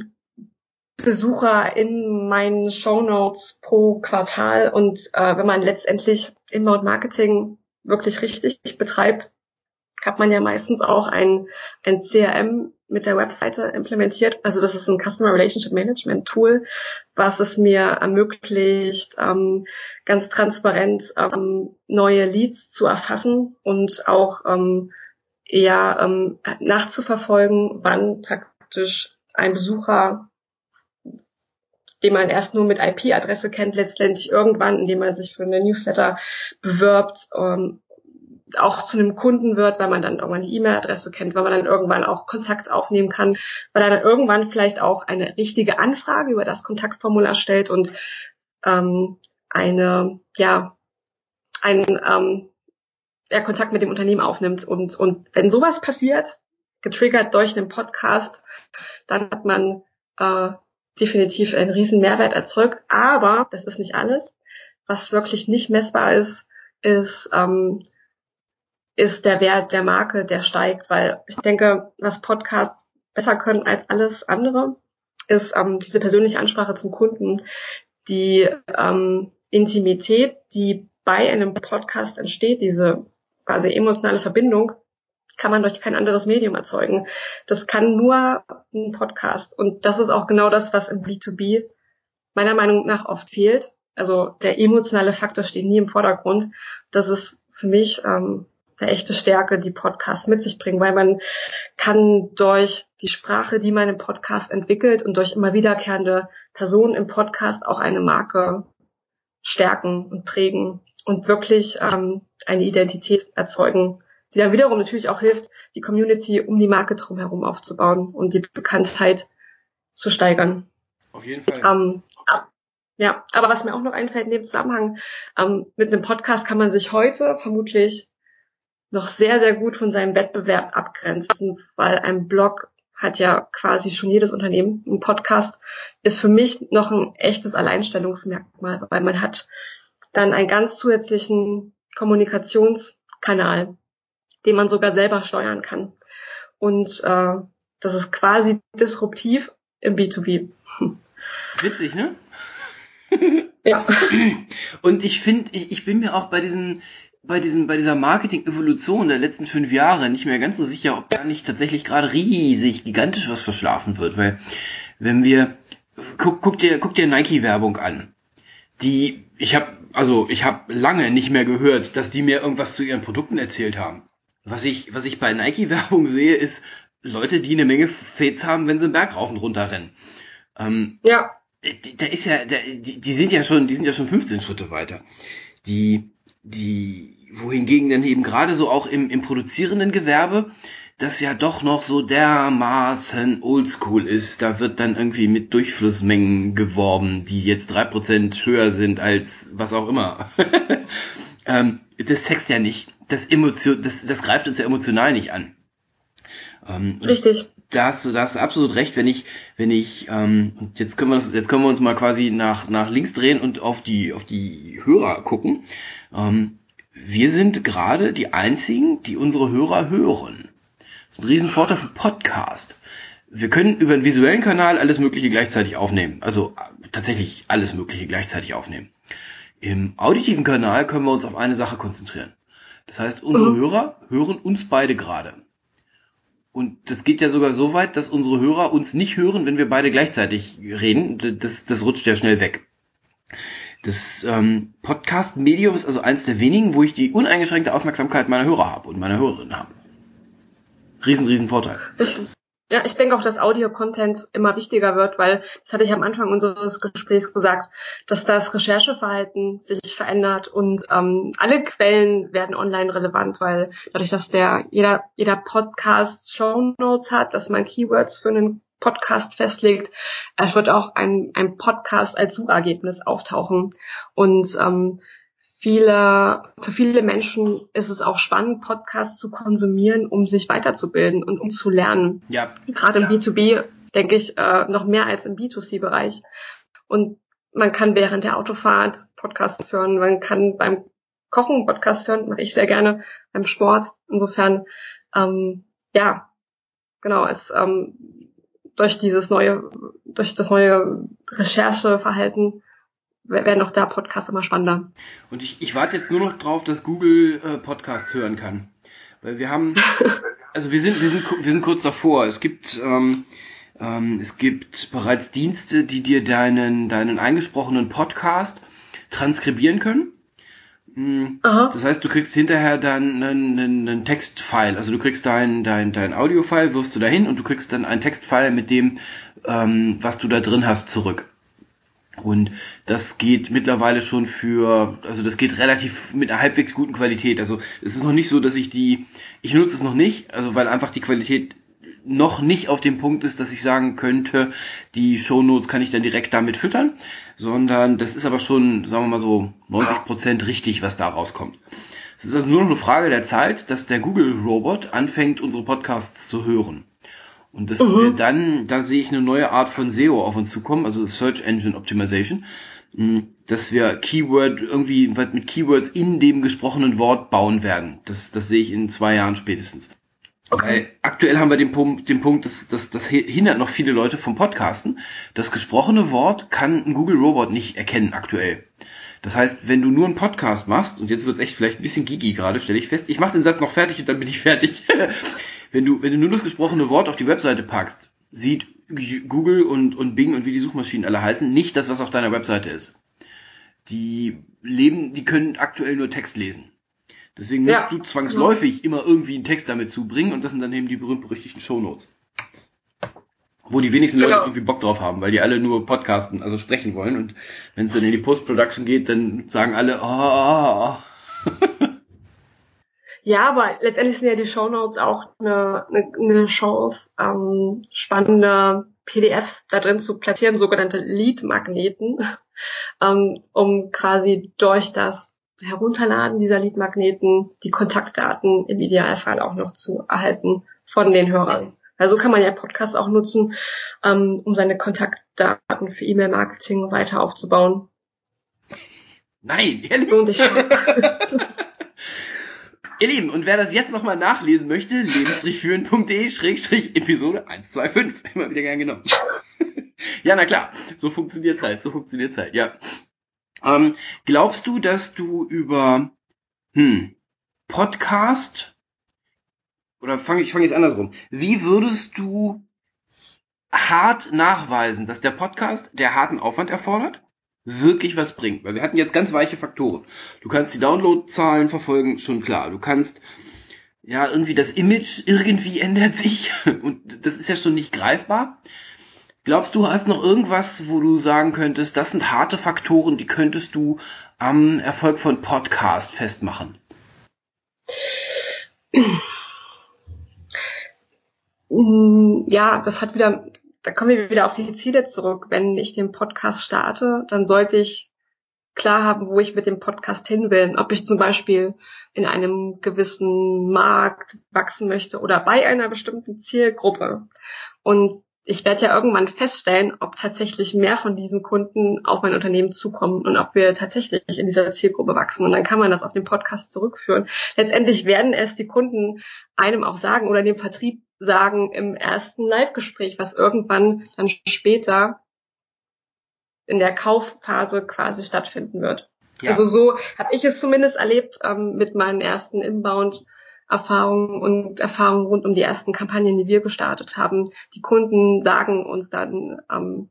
Besucher in meinen Show Notes pro Quartal und äh, wenn man letztendlich Inbound Marketing wirklich richtig betreibt, hat man ja meistens auch ein, ein CRM mit der Webseite implementiert. Also das ist ein Customer Relationship Management Tool, was es mir ermöglicht, ähm, ganz transparent ähm, neue Leads zu erfassen und auch ähm, eher ähm, nachzuverfolgen, wann praktisch ein Besucher den man erst nur mit IP-Adresse kennt, letztendlich irgendwann, indem man sich für eine Newsletter bewirbt, ähm, auch zu einem Kunden wird, weil man dann irgendwann die E-Mail-Adresse kennt, weil man dann irgendwann auch Kontakt aufnehmen kann, weil er dann irgendwann vielleicht auch eine richtige Anfrage über das Kontaktformular stellt und ähm, eine, ja, ein ähm, ja, Kontakt mit dem Unternehmen aufnimmt. Und, und wenn sowas passiert, getriggert durch einen Podcast, dann hat man äh, definitiv einen riesen Mehrwert erzeugt. Aber das ist nicht alles. Was wirklich nicht messbar ist, ist ähm, ist der Wert der Marke, der steigt, weil ich denke, was Podcasts besser können als alles andere, ist ähm, diese persönliche Ansprache zum Kunden, die ähm, Intimität, die bei einem Podcast entsteht, diese quasi emotionale Verbindung, kann man durch kein anderes Medium erzeugen. Das kann nur ein Podcast. Und das ist auch genau das, was im B2B meiner Meinung nach oft fehlt. Also der emotionale Faktor steht nie im Vordergrund. Das ist für mich ähm, eine echte Stärke, die Podcasts mit sich bringen, weil man kann durch die Sprache, die man im Podcast entwickelt und durch immer wiederkehrende Personen im Podcast auch eine Marke stärken und prägen und wirklich ähm, eine Identität erzeugen, die dann wiederum natürlich auch hilft, die Community um die Marke drumherum aufzubauen und die Bekanntheit zu steigern. Auf jeden Fall. Ähm, ja, aber was mir auch noch einfällt in dem Zusammenhang, ähm, mit einem Podcast kann man sich heute vermutlich noch sehr, sehr gut von seinem Wettbewerb abgrenzen, weil ein Blog hat ja quasi schon jedes Unternehmen. Ein Podcast ist für mich noch ein echtes Alleinstellungsmerkmal, weil man hat dann einen ganz zusätzlichen Kommunikationskanal, den man sogar selber steuern kann. Und äh, das ist quasi disruptiv im B2B. Witzig, ne? ja. Und ich finde, ich, ich bin mir auch bei diesen bei, diesem, bei dieser Marketing-Evolution der letzten fünf Jahre nicht mehr ganz so sicher, ob da nicht tatsächlich gerade riesig, gigantisch was verschlafen wird. Weil, wenn wir, guck, guck dir, guck dir Nike-Werbung an. Die, ich habe, also ich habe lange nicht mehr gehört, dass die mir irgendwas zu ihren Produkten erzählt haben. Was ich, was ich bei Nike-Werbung sehe, ist Leute, die eine Menge Fets haben, wenn sie einen Berg rauf und runter rennen. Ähm, ja. Da ist ja, die, die sind ja schon, die sind ja schon 15 Schritte weiter. Die, die, wohingegen dann eben gerade so auch im, im produzierenden Gewerbe, das ja doch noch so dermaßen oldschool ist. Da wird dann irgendwie mit Durchflussmengen geworben, die jetzt drei Prozent höher sind als was auch immer. ähm, das Text ja nicht. Das, Emotion, das, das greift uns ja emotional nicht an. Ähm, Richtig. Da hast, du, da hast du absolut recht, wenn ich, wenn ich, ähm, jetzt können wir das, jetzt können wir uns mal quasi nach, nach links drehen und auf die, auf die Hörer gucken. Ähm, wir sind gerade die einzigen, die unsere Hörer hören. Das ist ein Riesenvorteil für Podcast. Wir können über einen visuellen Kanal alles Mögliche gleichzeitig aufnehmen. Also tatsächlich alles Mögliche gleichzeitig aufnehmen. Im auditiven Kanal können wir uns auf eine Sache konzentrieren. Das heißt, unsere mhm. Hörer hören uns beide gerade. Und das geht ja sogar so weit, dass unsere Hörer uns nicht hören, wenn wir beide gleichzeitig reden. Das, das rutscht ja schnell weg. Das ähm, Podcast-Medium ist also eins der wenigen, wo ich die uneingeschränkte Aufmerksamkeit meiner Hörer habe und meiner Hörerinnen habe. Riesen, riesen Vorteil. Richtig. Ja, ich denke auch, dass Audio-Content immer wichtiger wird, weil, das hatte ich am Anfang unseres Gesprächs gesagt, dass das Rechercheverhalten sich verändert und ähm, alle Quellen werden online relevant, weil dadurch, dass der jeder, jeder Podcast Show Notes hat, dass man Keywords für einen Podcast festlegt. Es wird auch ein, ein Podcast als Suchergebnis auftauchen. Und ähm, viele, für viele Menschen ist es auch spannend, Podcasts zu konsumieren, um sich weiterzubilden und um zu lernen. Ja. Gerade im ja. B2B denke ich äh, noch mehr als im B2C-Bereich. Und man kann während der Autofahrt Podcasts hören, man kann beim Kochen Podcasts hören, mache ich sehr gerne, beim Sport. Insofern, ähm, ja, genau, es ähm, durch dieses neue, durch das neue Rechercheverhalten werden auch da Podcasts immer spannender. Und ich, ich warte jetzt nur noch drauf, dass Google äh, Podcasts hören kann. Weil wir haben, also wir sind, wir sind, wir sind kurz davor. Es gibt, ähm, ähm, es gibt bereits Dienste, die dir deinen, deinen eingesprochenen Podcast transkribieren können. Aha. Das heißt, du kriegst hinterher dann einen, einen, einen Textfile. Also du kriegst dein, dein, dein Audiofile, wirfst du dahin und du kriegst dann ein Textfile mit dem, ähm, was du da drin hast, zurück. Und das geht mittlerweile schon für, also das geht relativ mit einer halbwegs guten Qualität. Also es ist noch nicht so, dass ich die, ich nutze es noch nicht, also weil einfach die Qualität noch nicht auf dem Punkt ist, dass ich sagen könnte, die Shownotes kann ich dann direkt damit füttern, sondern das ist aber schon, sagen wir mal so, 90% richtig, was da rauskommt. Es ist also nur noch eine Frage der Zeit, dass der Google-Robot anfängt, unsere Podcasts zu hören. Und dass Mhm. wir dann, da sehe ich eine neue Art von SEO auf uns zukommen, also Search Engine Optimization, mh, dass wir Keyword, irgendwie was mit Keywords in dem gesprochenen Wort bauen werden. Das, das sehe ich in zwei Jahren spätestens. Weil aktuell haben wir den Punkt, den Punkt, dass das, das hindert noch viele Leute vom Podcasten. Das gesprochene Wort kann ein Google Robot nicht erkennen aktuell. Das heißt, wenn du nur einen Podcast machst, und jetzt wird's echt vielleicht ein bisschen gigi gerade, stelle ich fest, ich mache den Satz noch fertig und dann bin ich fertig. wenn du, wenn du nur das gesprochene Wort auf die Webseite packst, sieht Google und, und Bing und wie die Suchmaschinen alle heißen, nicht das, was auf deiner Webseite ist. Die leben, die können aktuell nur Text lesen. Deswegen musst Ja, du zwangsläufig immer irgendwie einen Text damit zubringen und das sind dann eben die berühmt-berüchtigten Shownotes. Wo die wenigsten Leute Genau. irgendwie Bock drauf haben, weil die alle nur podcasten, also sprechen wollen. Und wenn es dann in die Post-Production geht, dann sagen alle, oh, Ja, aber letztendlich sind ja die Shownotes auch eine, eine, eine Chance, ähm, spannende PDFs da drin zu platzieren, sogenannte Lead-Magneten, ähm, um quasi durch das Herunterladen dieser Lead-Magneten die Kontaktdaten im Idealfall auch noch zu erhalten von den Hörern. Also kann man ja Podcasts auch nutzen, ähm, um seine Kontaktdaten für E-Mail-Marketing weiter aufzubauen. nein, ehrlich. Sich schon. Ihr Lieben, und wer das jetzt nochmal nachlesen möchte, leben-führen.de-episode 125. Immer wieder gern genommen. ja, na klar, so funktioniert's halt, so funktioniert's halt, ja. Ähm, glaubst du, dass du über hm, Podcast oder fange ich fange jetzt andersrum. Wie würdest du hart nachweisen, dass der Podcast, der harten Aufwand erfordert, wirklich was bringt? Weil wir hatten jetzt ganz weiche Faktoren. Du kannst die Downloadzahlen verfolgen, schon klar. Du kannst ja irgendwie das Image irgendwie ändert sich und das ist ja schon nicht greifbar. Glaubst du, hast noch irgendwas, wo du sagen könntest, das sind harte Faktoren, die könntest du am Erfolg von Podcast festmachen? Ja, das hat wieder, da kommen wir wieder auf die Ziele zurück. Wenn ich den Podcast starte, dann sollte ich klar haben, wo ich mit dem Podcast hin will. Ob ich zum Beispiel in einem gewissen Markt wachsen möchte oder bei einer bestimmten Zielgruppe. Und ich werde ja irgendwann feststellen, ob tatsächlich mehr von diesen Kunden auf mein Unternehmen zukommen und ob wir tatsächlich in dieser Zielgruppe wachsen. Und dann kann man das auf den Podcast zurückführen. Letztendlich werden es die Kunden einem auch sagen oder dem Vertrieb sagen im ersten Live-Gespräch, was irgendwann dann später in der Kaufphase quasi stattfinden wird. Ja. Also so habe ich es zumindest erlebt ähm, mit meinen ersten Inbound-Erfahrungen und Erfahrungen rund um die ersten Kampagnen, die wir gestartet haben. Die Kunden sagen uns dann, ähm,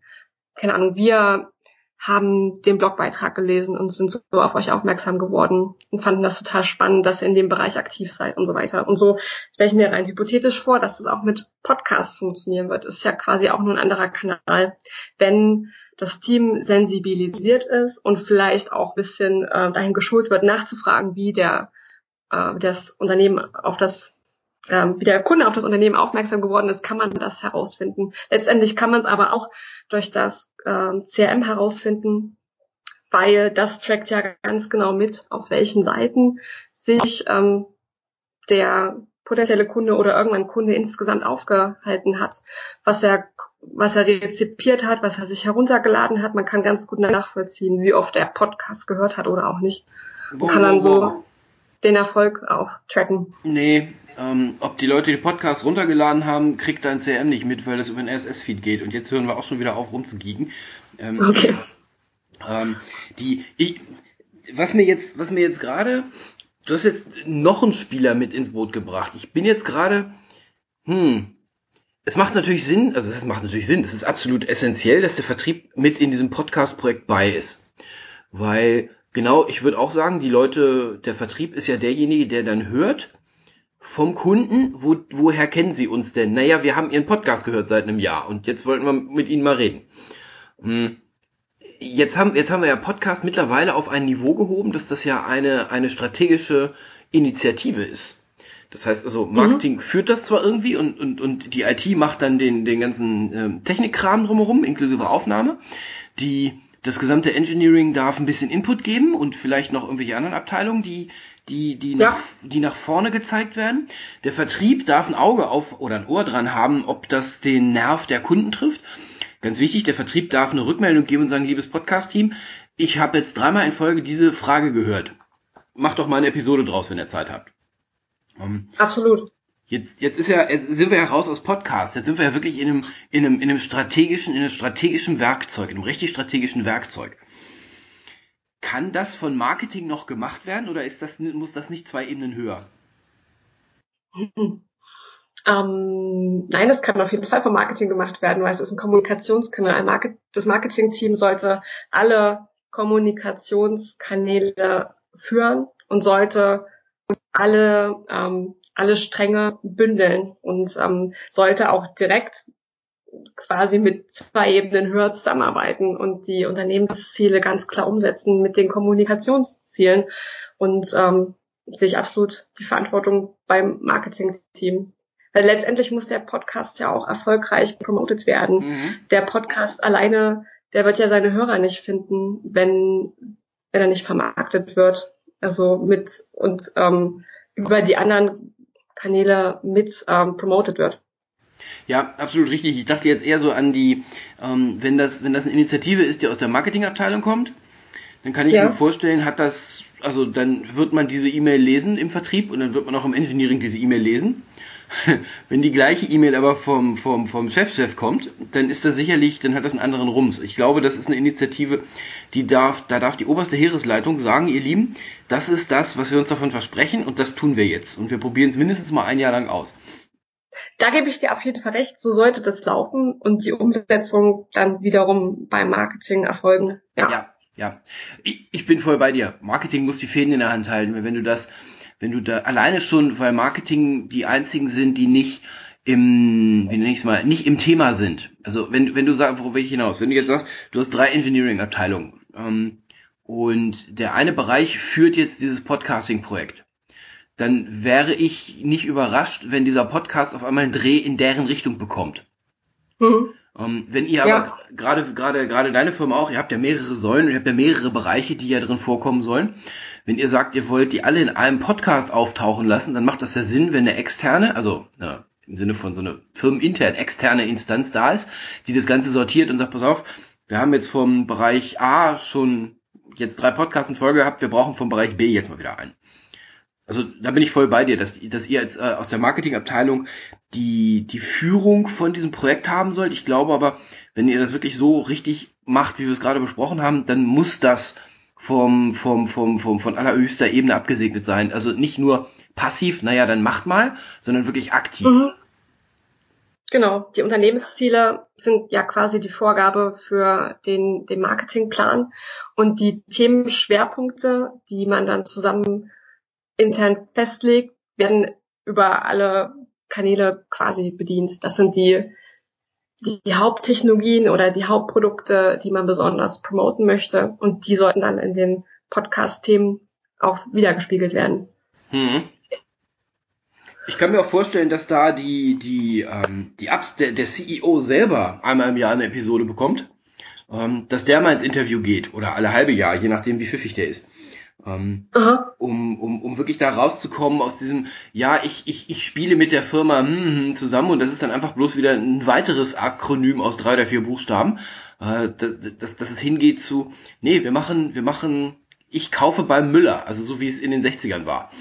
keine Ahnung, wir haben den Blogbeitrag gelesen und sind so auf euch aufmerksam geworden und fanden das total spannend, dass ihr in dem Bereich aktiv seid und so weiter. Und so stelle ich mir rein hypothetisch vor, dass es auch mit Podcasts funktionieren wird. Ist ja quasi auch nur ein anderer Kanal. Wenn das Team sensibilisiert ist und vielleicht auch ein bisschen äh, dahin geschult wird, nachzufragen, wie der äh, das Unternehmen auf das ähm, wie der Kunde auf das Unternehmen aufmerksam geworden ist, kann man das herausfinden. Letztendlich kann man es aber auch durch das ähm, CRM herausfinden, weil das trackt ja ganz genau mit, auf welchen Seiten sich ähm, der potenzielle Kunde oder irgendwann Kunde insgesamt aufgehalten hat, was er was er rezipiert hat, was er sich heruntergeladen hat. Man kann ganz gut nachvollziehen, wie oft er Podcast gehört hat oder auch nicht. Man kann dann so den Erfolg auch tracken. Nee, ähm, ob die Leute die Podcasts runtergeladen haben, kriegt dein CRM nicht mit, weil das über den RSS-Feed geht. Und jetzt hören wir auch schon wieder auf, rumzugiegen. Ähm, Okay. ähm, die, ich, was mir jetzt, was mir jetzt gerade du hast jetzt noch einen Spieler mit ins Boot gebracht. Ich bin jetzt gerade, hm, es macht natürlich Sinn, also es macht natürlich Sinn, es ist absolut essentiell, dass der Vertrieb mit in diesem Podcast-Projekt bei ist. Weil, genau, ich würde auch sagen, die Leute, der Vertrieb ist ja derjenige, der dann hört vom Kunden, wo, woher kennen sie uns denn? Naja, wir haben ihren Podcast gehört seit einem Jahr und jetzt wollten wir mit ihnen mal reden. Hm. Jetzt haben, jetzt haben wir ja Podcast mittlerweile auf ein Niveau gehoben, dass das ja eine, eine strategische Initiative ist. Das heißt also, Marketing mhm. führt das zwar irgendwie und, und, und die IT macht dann den, den ganzen ähm, Technikkram drumherum, inklusive Aufnahme. Die, das gesamte Engineering darf ein bisschen Input geben und vielleicht noch irgendwelche anderen Abteilungen, die, die, die, ja. nach, die nach vorne gezeigt werden. Der Vertrieb darf ein Auge auf oder ein Ohr dran haben, ob das den Nerv der Kunden trifft. Ganz wichtig, der Vertrieb darf eine Rückmeldung geben und sagen, liebes Podcast-Team, ich habe jetzt dreimal in Folge diese Frage gehört. Macht doch mal eine Episode draus, wenn ihr Zeit habt. Um, Absolut. Jetzt, jetzt ist ja, jetzt sind wir ja raus aus Podcast. Jetzt sind wir ja wirklich in einem, in einem, in einem strategischen, in einem strategischen Werkzeug, in einem richtig strategischen Werkzeug. Kann das von Marketing noch gemacht werden oder ist das, muss das nicht zwei Ebenen höher? Ähm, nein, das kann auf jeden Fall vom Marketing gemacht werden, weil es ist ein Kommunikationskanal. Market, das Marketing-Team sollte alle Kommunikationskanäle führen und sollte alle, ähm, alle Stränge bündeln und ähm, sollte auch direkt quasi mit zwei Ebenen höher zusammenarbeiten und die Unternehmensziele ganz klar umsetzen mit den Kommunikationszielen und ähm, sehe ich absolut die Verantwortung beim Marketing-Team. Weil letztendlich muss der Podcast ja auch erfolgreich promoted werden. Mhm. Der Podcast alleine, der wird ja seine Hörer nicht finden, wenn, wenn er nicht vermarktet wird also mit und ähm, über die anderen Kanäle mit ähm, promoted wird. Ja, absolut richtig. Ich dachte jetzt eher so an die, ähm, wenn das, wenn das eine Initiative ist, die aus der Marketingabteilung kommt, dann kann ich ja. mir vorstellen, hat das, also dann wird man diese E-Mail lesen im Vertrieb und dann wird man auch im Engineering diese E-Mail lesen. Wenn die gleiche E-Mail aber vom, vom, vom Chefchef kommt, dann ist das sicherlich, dann hat das einen anderen Rums. Ich glaube, das ist eine Initiative, die darf, da darf die oberste Heeresleitung sagen, ihr Lieben, das ist das, was wir uns davon versprechen und das tun wir jetzt. Und wir probieren es mindestens mal ein Jahr lang aus. Da gebe ich dir auf jeden Fall recht, so sollte das laufen und die Umsetzung dann wiederum beim Marketing erfolgen. Ja, ja. ja. Ich, ich bin voll bei dir. Marketing muss die Fäden in der Hand halten. Wenn du das wenn du da alleine schon, weil Marketing die einzigen sind, die nicht im, wie nenne ich mal, nicht im Thema sind. Also wenn, wenn du sagst, worauf will ich hinaus? Wenn du jetzt sagst, du hast drei Engineering-Abteilungen ähm, und der eine Bereich führt jetzt dieses Podcasting-Projekt, dann wäre ich nicht überrascht, wenn dieser Podcast auf einmal einen Dreh in deren Richtung bekommt. Mhm. Ähm, wenn ihr ja. aber gerade gerade gerade deine Firma auch, ihr habt ja mehrere Säulen ihr habt ja mehrere Bereiche, die ja drin vorkommen sollen. Wenn ihr sagt, ihr wollt die alle in einem Podcast auftauchen lassen, dann macht das ja Sinn, wenn eine externe, also ja, im Sinne von so eine firmenintern externe Instanz da ist, die das Ganze sortiert und sagt, pass auf, wir haben jetzt vom Bereich A schon jetzt drei Podcasts in Folge gehabt, wir brauchen vom Bereich B jetzt mal wieder einen. Also da bin ich voll bei dir, dass, dass ihr jetzt äh, aus der Marketingabteilung die, die Führung von diesem Projekt haben sollt. Ich glaube aber, wenn ihr das wirklich so richtig macht, wie wir es gerade besprochen haben, dann muss das vom, vom, vom, vom, von allerhöchster Ebene abgesegnet sein. Also nicht nur passiv, naja, dann macht mal, sondern wirklich aktiv. Mhm. Genau, die Unternehmensziele sind ja quasi die Vorgabe für den, den Marketingplan und die Themenschwerpunkte, die man dann zusammen intern festlegt, werden über alle Kanäle quasi bedient. Das sind die, die, die Haupttechnologien oder die Hauptprodukte, die man besonders promoten möchte. Und die sollten dann in den Podcast-Themen auch wiedergespiegelt werden. Hm. Ich kann mir auch vorstellen, dass da die, die, ähm, die Apps, der, der CEO selber einmal im Jahr eine Episode bekommt, ähm, dass der mal ins Interview geht oder alle halbe Jahr, je nachdem, wie pfiffig der ist. Ähm, um, um, um wirklich da rauszukommen aus diesem, ja, ich, ich, ich spiele mit der Firma hm, hm, zusammen und das ist dann einfach bloß wieder ein weiteres Akronym aus drei oder vier Buchstaben, äh, dass, dass, dass es hingeht zu, nee, wir machen, wir machen, ich kaufe beim Müller, also so wie es in den 60ern war.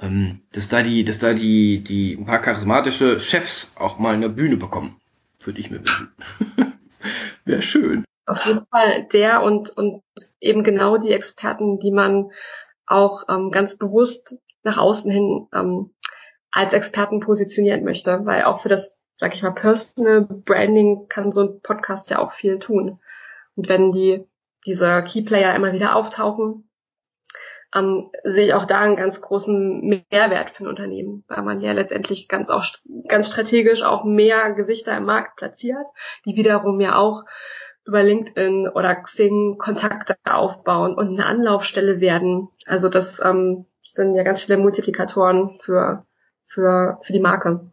Ähm, dass da die, dass da die, die ein paar charismatische Chefs auch mal eine Bühne bekommen. Würde ich mir wünschen. Wäre schön. Auf jeden Fall der und, und eben genau die Experten, die man auch ähm, ganz bewusst nach außen hin ähm, als Experten positionieren möchte, weil auch für das, sag ich mal, Personal Branding kann so ein Podcast ja auch viel tun. Und wenn die diese Keyplayer immer wieder auftauchen, ähm, sehe ich auch da einen ganz großen Mehrwert für ein Unternehmen, weil man ja letztendlich ganz auch ganz strategisch auch mehr Gesichter im Markt platziert, die wiederum ja auch über LinkedIn oder Xing Kontakte aufbauen und eine Anlaufstelle werden. Also das ähm, sind ja ganz viele Multiplikatoren für, für, für die Marke.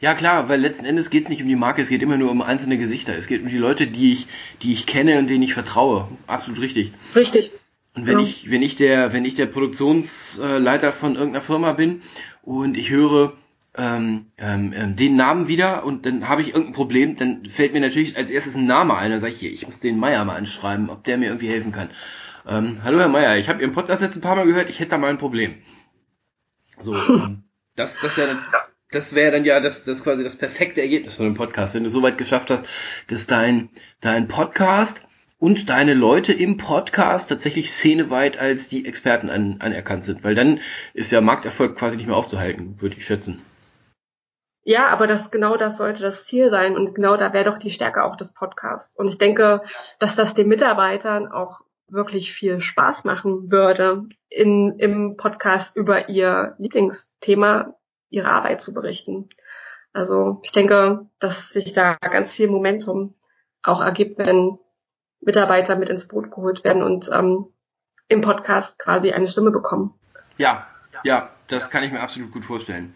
Ja klar, weil letzten Endes geht es nicht um die Marke, es geht immer nur um einzelne Gesichter. Es geht um die Leute, die ich, die ich kenne und denen ich vertraue. Absolut richtig. Richtig. Und wenn ja. ich, wenn ich der, wenn ich der Produktionsleiter von irgendeiner Firma bin und ich höre ähm, ähm, ähm, den Namen wieder und dann habe ich irgendein Problem, dann fällt mir natürlich als erstes ein Name ein. Dann sage ich hier, ich muss den Meier mal anschreiben, ob der mir irgendwie helfen kann. Ähm, Hallo Herr Meier, ich habe Ihren Podcast jetzt ein paar Mal gehört, ich hätte da mal ein Problem. So, ähm, das, das, ja, das wäre dann ja das, das quasi das perfekte Ergebnis von einem Podcast, wenn du so weit geschafft hast, dass dein, dein Podcast und deine Leute im Podcast tatsächlich szeneweit als die Experten an, anerkannt sind, weil dann ist ja Markterfolg quasi nicht mehr aufzuhalten, würde ich schätzen. Ja, aber das genau das sollte das Ziel sein und genau da wäre doch die Stärke auch des Podcasts. Und ich denke, dass das den Mitarbeitern auch wirklich viel Spaß machen würde, in, im Podcast über ihr Lieblingsthema, ihre Arbeit zu berichten. Also ich denke, dass sich da ganz viel Momentum auch ergibt, wenn Mitarbeiter mit ins Boot geholt werden und ähm, im Podcast quasi eine Stimme bekommen. Ja, ja, das kann ich mir absolut gut vorstellen.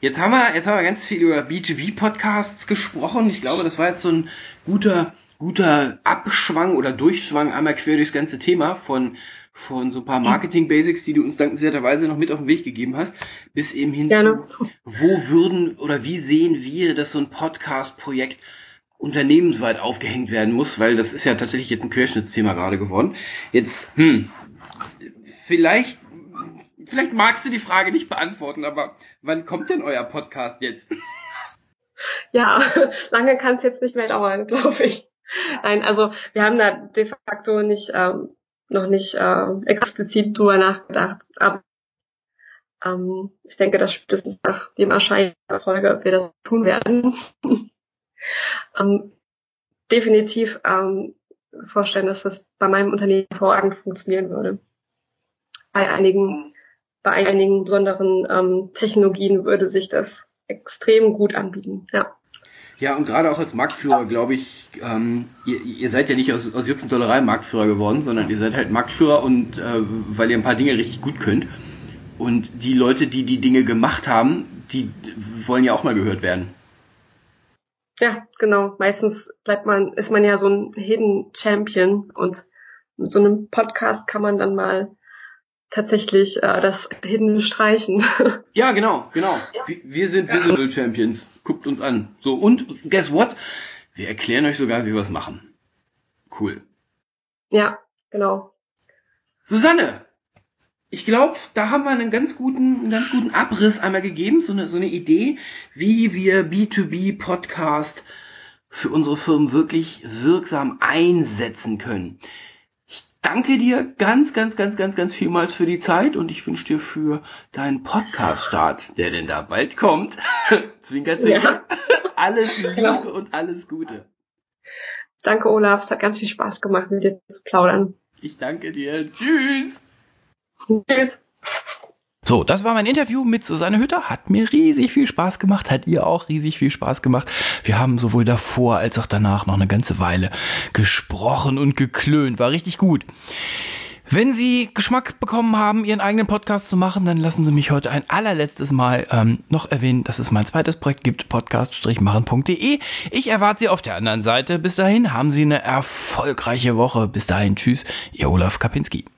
Jetzt haben wir, jetzt haben wir ganz viel über B2B-Podcasts gesprochen. Ich glaube, das war jetzt so ein guter, guter Abschwang oder Durchschwang einmal quer durchs ganze Thema von, von so ein paar Marketing-Basics, die du uns dankenswerterweise noch mit auf den Weg gegeben hast, bis eben hin Gerne. zu, wo würden oder wie sehen wir, dass so ein Podcast-Projekt unternehmensweit aufgehängt werden muss, weil das ist ja tatsächlich jetzt ein Querschnittsthema gerade geworden. Jetzt, hm, vielleicht, vielleicht magst du die Frage nicht beantworten, aber wann kommt denn euer Podcast jetzt? Ja, lange kann es jetzt nicht mehr dauern, glaube ich. Nein, also wir haben da de facto nicht ähm, noch nicht äh, explizit drüber nachgedacht, aber ähm, ich denke, dass spätestens nach dem Erscheinen der Folge wir das tun werden. ähm, definitiv ähm, vorstellen, dass das bei meinem Unternehmen hervorragend funktionieren würde. Bei einigen, bei einigen besonderen ähm, Technologien würde sich das extrem gut anbieten. Ja. Ja, und gerade auch als Marktführer, glaube ich, ähm, ihr, ihr seid ja nicht aus, aus Jux und Dollerei Marktführer geworden, sondern ihr seid halt Marktführer und äh, weil ihr ein paar Dinge richtig gut könnt. Und die Leute, die die Dinge gemacht haben, die wollen ja auch mal gehört werden. Ja, genau. Meistens bleibt man, ist man ja so ein Hidden Champion und mit so einem Podcast kann man dann mal tatsächlich äh, das Hidden streichen. Ja, genau, genau. Wir, wir sind Visible Champions. Guckt uns an. So, und guess what? Wir erklären euch sogar, wie wir es machen. Cool. Ja, genau. Susanne, ich glaube, da haben wir einen ganz guten, einen ganz guten Abriss einmal gegeben, so eine, so eine Idee, wie wir B2B Podcast für unsere Firmen wirklich wirksam einsetzen können. Danke dir ganz, ganz, ganz, ganz, ganz vielmals für die Zeit und ich wünsche dir für deinen Podcast-Start, der denn da bald kommt, zwinker, zwinker, ja. alles Liebe genau. und alles Gute. Danke, Olaf. Es hat ganz viel Spaß gemacht, mit dir zu plaudern. Ich danke dir. Tschüss. Tschüss. So, das war mein Interview mit Susanne Hütter. Hat mir riesig viel Spaß gemacht. Hat ihr auch riesig viel Spaß gemacht. Wir haben sowohl davor als auch danach noch eine ganze Weile gesprochen und geklönt. War richtig gut. Wenn Sie Geschmack bekommen haben, Ihren eigenen Podcast zu machen, dann lassen Sie mich heute ein allerletztes Mal ähm, noch erwähnen, dass es mein zweites Projekt gibt, podcast-machen.de. Ich erwarte Sie auf der anderen Seite. Bis dahin haben Sie eine erfolgreiche Woche. Bis dahin, tschüss, Ihr Olaf Kapinski.